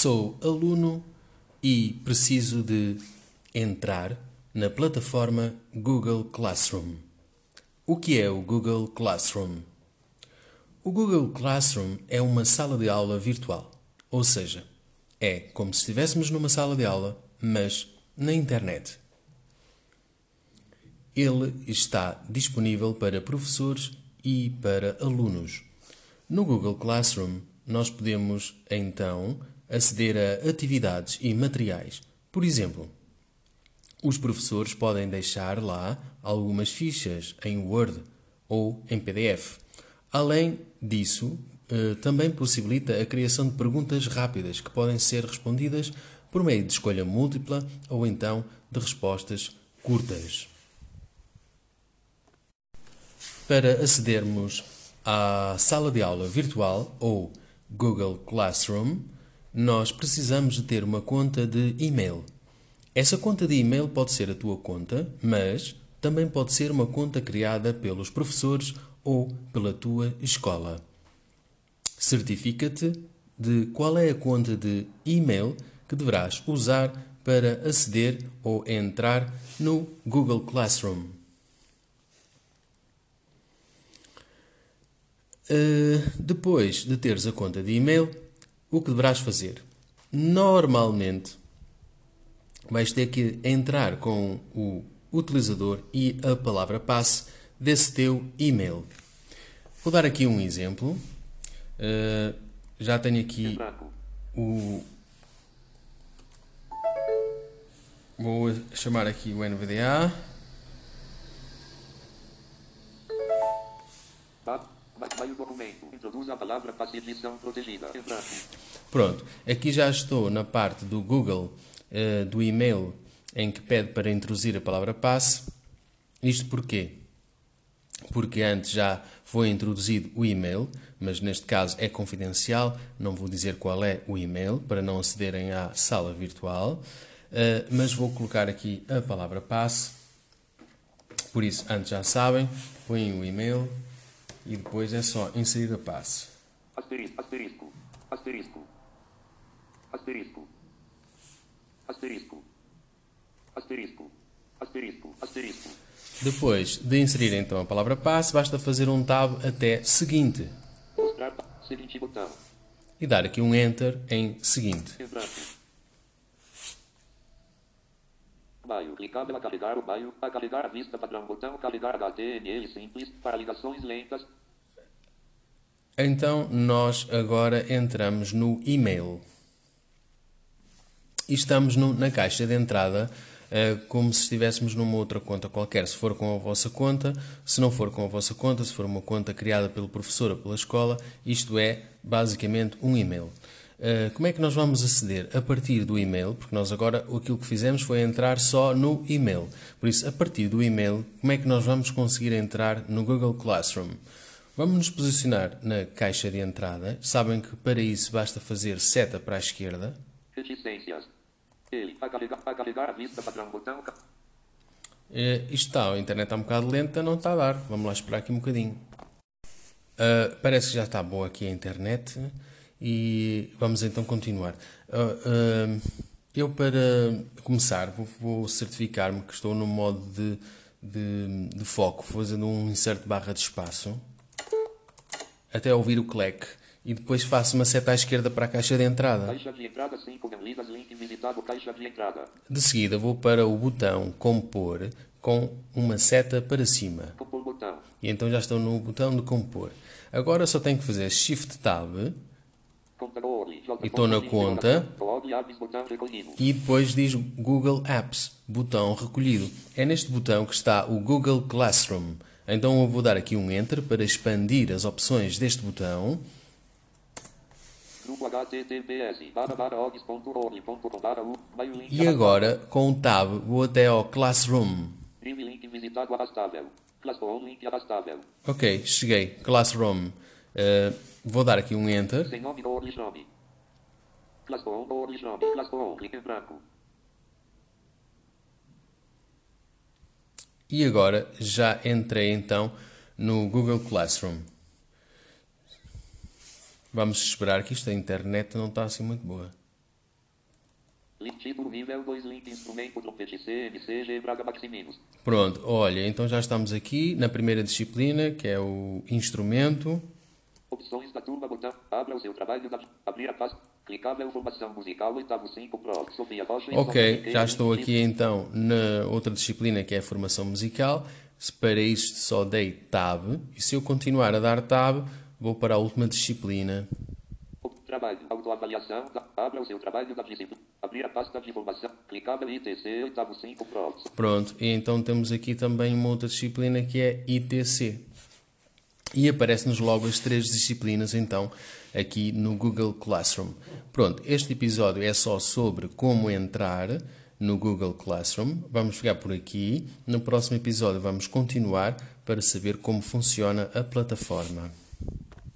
Sou aluno e preciso de entrar na plataforma Google Classroom. O que é o Google Classroom? O Google Classroom é uma sala de aula virtual, ou seja, é como se estivéssemos numa sala de aula, mas na internet. Ele está disponível para professores e para alunos. No Google Classroom, nós podemos então aceder a atividades e materiais. Por exemplo, os professores podem deixar lá algumas fichas em Word ou em PDF. Além disso, eh, também possibilita a criação de perguntas rápidas que podem ser respondidas por meio de escolha múltipla ou então de respostas curtas. Para acedermos à sala de aula virtual ou Google Classroom, nós precisamos de ter uma conta de e-mail. Essa conta de e-mail pode ser a tua conta, mas também pode ser uma conta criada pelos professores ou pela tua escola. Certifica-te de qual é a conta de e-mail que deverás usar para aceder ou entrar no Google Classroom. Uh, depois de teres a conta de e-mail, o que deverás fazer? Normalmente, vais ter que entrar com o utilizador e a palavra passe desse teu e-mail. Vou dar aqui um exemplo. Uh, já tenho aqui o. Vou chamar aqui o NVDA. A palavra. Pronto. Aqui já estou na parte do Google, uh, do e-mail, em que pede para introduzir a palavra passe. Isto porquê? Porque antes já foi introduzido o e-mail, mas neste caso é confidencial, não vou dizer qual é o e-mail para não acederem à sala virtual, uh, mas vou colocar aqui a palavra passe. Por isso, antes já sabem, põem o e-mail e depois é só inserir a passe. Asterisco, asterisco, asterisco, asterisco, asterisco, asterisco, asterisco, asterisco. Depois de inserir então a palavra passe, basta fazer um tab até seguinte. Mostrar seguinte botão. E dar aqui um enter em seguinte. Baio. Clicável a carregar o baio. A carregar a vista padrão. Botão carregar HTML simples para ligações lentas. Então nós agora entramos no e-mail. E estamos no, na caixa de entrada uh, como se estivéssemos numa outra conta qualquer. Se for com a vossa conta, se não for com a vossa conta, se for uma conta criada pelo professor ou pela escola, isto é basicamente um e-mail. Uh, como é que nós vamos aceder? A partir do e-mail, porque nós agora aquilo que fizemos foi entrar só no e-mail. Por isso, a partir do e-mail, como é que nós vamos conseguir entrar no Google Classroom? Vamos nos posicionar na caixa de entrada. Sabem que para isso basta fazer seta para a esquerda. Ele. A carregar, a carregar a vista padrão botão. Uh, isto está, a internet está um bocado lenta, não está a dar. Vamos lá esperar aqui um bocadinho. Uh, parece que já está boa aqui a internet e vamos então continuar. Uh, eu, para começar, vou, vou certificar-me que estou no modo de, de, de foco, fazendo um insert barra de espaço até ouvir o clack e depois faço uma seta à esquerda para a caixa de entrada. Caixa de entrada caixa de entrada. De seguida vou para o botão compor com uma seta para cima. E então já estou no botão de compor. Agora só tenho que fazer Shift Tab e estou na conta e depois diz Google Apps, botão recolhido. É neste botão que está o Google Classroom. Então eu vou dar aqui um Enter para expandir as opções deste botão. E agora, com o Tab, vou até ao Classroom. Ok, cheguei. Classroom. Uh, vou dar aqui um Enter. E agora já entrei então no Google Classroom. Vamos esperar que isto a internet não está assim muito boa. Link título nível 2, link instrumento, trompete CMCG, Braga Maximinos. Pronto, olha, então já estamos aqui na primeira disciplina, que é o instrumento. Opções da turma, botão. Abra o seu trabalho. Da... Abrir a pasta. Clicável formação musical, oitavo 5 Pro. Rocha. Ok, já estou aqui então na outra disciplina que é a formação musical. Para isto só dei Tab. E se eu continuar a dar Tab, vou para a última disciplina. Trabalho, autoavaliação, abra o seu trabalho da disciplina, abrir a pasta de informação, clicável ITC, oitavo 5 Pro. Pronto, e então temos aqui também uma outra disciplina que é ITC. E aparece-nos logo as três disciplinas, então, aqui no Google Classroom. Pronto, este episódio é só sobre como entrar no Google Classroom. Vamos ficar por aqui. No próximo episódio vamos continuar para saber como funciona a plataforma.